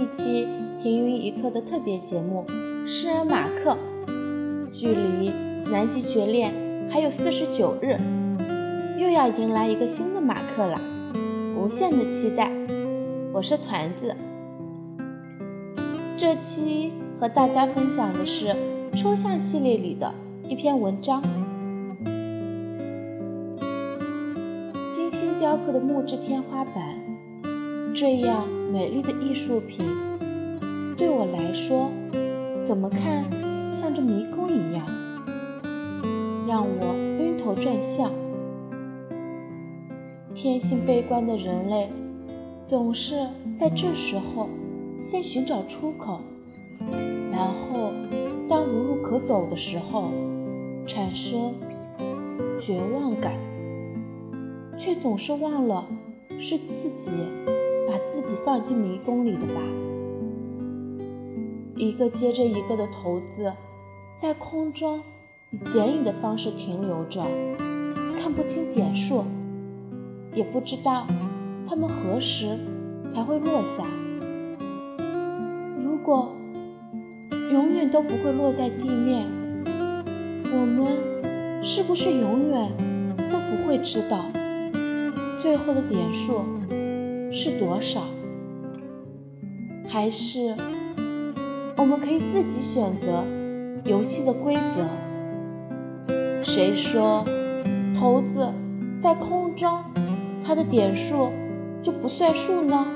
一期《停云一刻》的特别节目《诗人马克》，距离南极绝恋还有四十九日，又要迎来一个新的马克了，无限的期待。我是团子，这期和大家分享的是抽象系列里的一篇文章。精心雕刻的木质天花板，这样美丽的艺术品，对我来说，怎么看像这迷宫一样，让我晕头转向。天性悲观的人类。总是在这时候先寻找出口，然后当无路可走的时候，产生绝望感，却总是忘了是自己己放进迷宫里的吧。一个接着一个的骰子在空中以剪影的方式停留着，看不清点数，也不知道。它们何时才会落下？如果永远都不会落在地面，我们是不是永远都不会知道最后的点数是多少？还是我们可以自己选择游戏的规则？谁说骰子在空中，它的点数？就不算数呢？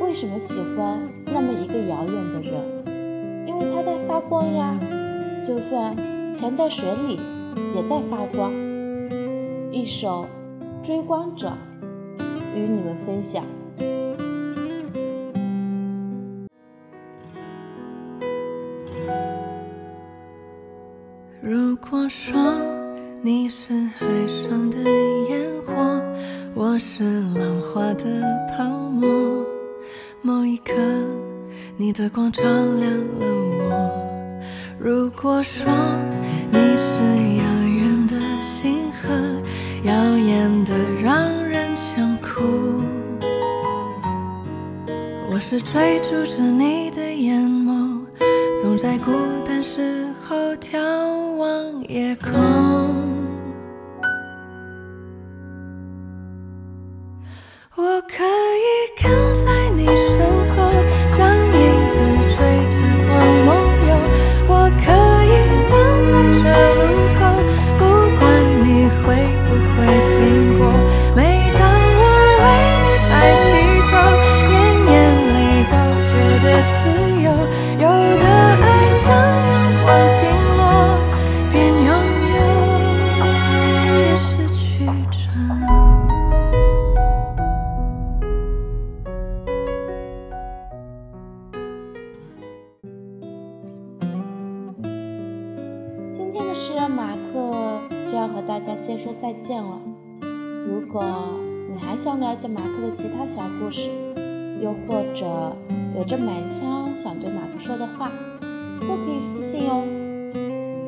为什么喜欢那么一个遥远的人？因为他在发光呀，就算潜在水里也在发光。一首《追光者》与你们分享。如果说。你是海上的烟火，我是浪花的泡沫。某一刻，你的光照亮了我。如果说你是的让人想哭。我是追逐着你的眼眸，总在孤单时候眺望夜空。是马克就要和大家先说再见了。如果你还想了解马克的其他小故事，又或者有着满腔想对马克说的话，都可以私信哦。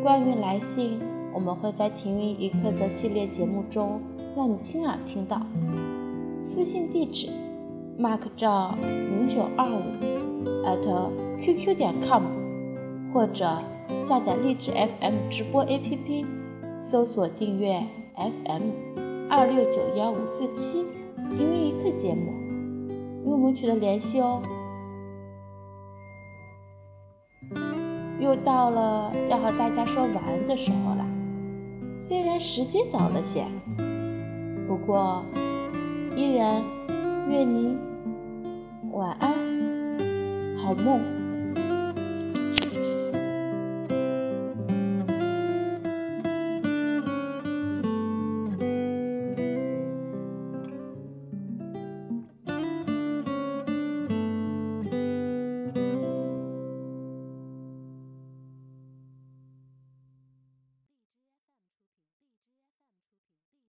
关于来信，我们会在《停云一刻》的系列节目中让你亲耳听到。私信地址：mark 赵零九二五 at qq 点 com，或者。下载荔枝 FM 直播 APP，搜索订阅 FM 二六九幺五四七停云一刻节目，与我们取得联系哦。又到了要和大家说晚安的时候了，虽然时间早了些，不过依然愿您晚安，好梦。